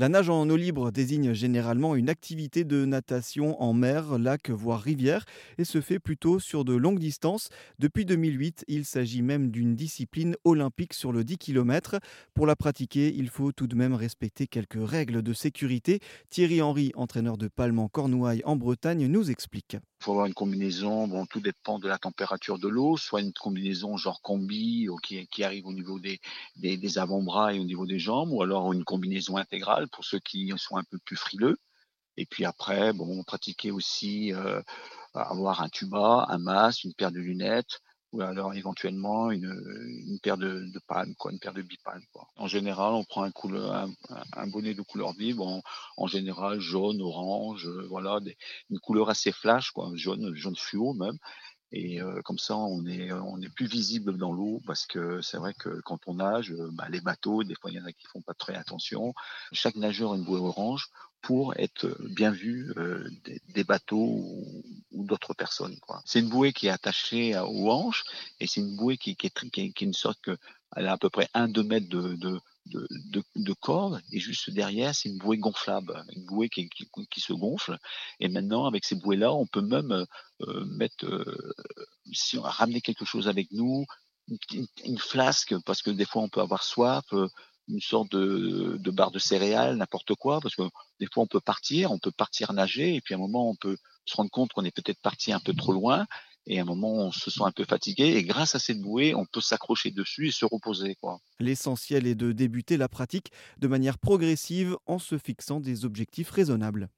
La nage en eau libre désigne généralement une activité de natation en mer, lac, voire rivière, et se fait plutôt sur de longues distances. Depuis 2008, il s'agit même d'une discipline olympique sur le 10 km. Pour la pratiquer, il faut tout de même respecter quelques règles de sécurité. Thierry Henry, entraîneur de Palmans-Cornouailles en Bretagne, nous explique. Il faut avoir une combinaison, bon, tout dépend de la température de l'eau, soit une combinaison genre combi qui, qui arrive au niveau des, des, des avant-bras et au niveau des jambes, ou alors une combinaison intégrale pour ceux qui sont un peu plus frileux. Et puis après, bon, pratiquer aussi euh, avoir un tuba, un masque, une paire de lunettes, ou alors éventuellement une, une paire de, de palmes, quoi, une paire de bipalmes. Quoi. En général, on prend un, couleur, un, un bonnet de couleur vive, en, général jaune, orange, euh, voilà, des, une couleur assez flash, quoi, jaune, jaune fluo même. Et euh, comme ça, on est, on est plus visible dans l'eau parce que c'est vrai que quand on nage, euh, bah, les bateaux, des fois il y en a qui font pas très attention. Chaque nageur a une bouée orange pour être bien vu euh, des, des, bateaux d'autres personnes. C'est une bouée qui est attachée aux hanches et c'est une bouée qui, est, une sorte que elle a à peu près 1-2 mètres de, de, de, de, de corde et juste derrière c'est une bouée gonflable, une bouée qui, qui, se gonfle et maintenant avec ces bouées là on peut même euh, mettre euh, si on a ramené quelque chose avec nous une, une, flasque parce que des fois on peut avoir soif euh, une sorte de, de barre de céréales n'importe quoi parce que des fois on peut partir on peut partir nager et puis à un moment on peut se rendre compte qu'on est peut-être parti un peu trop loin et à un moment on se sent un peu fatigué et grâce à cette bouée on peut s'accrocher dessus et se reposer quoi. L'essentiel est de débuter la pratique de manière progressive en se fixant des objectifs raisonnables.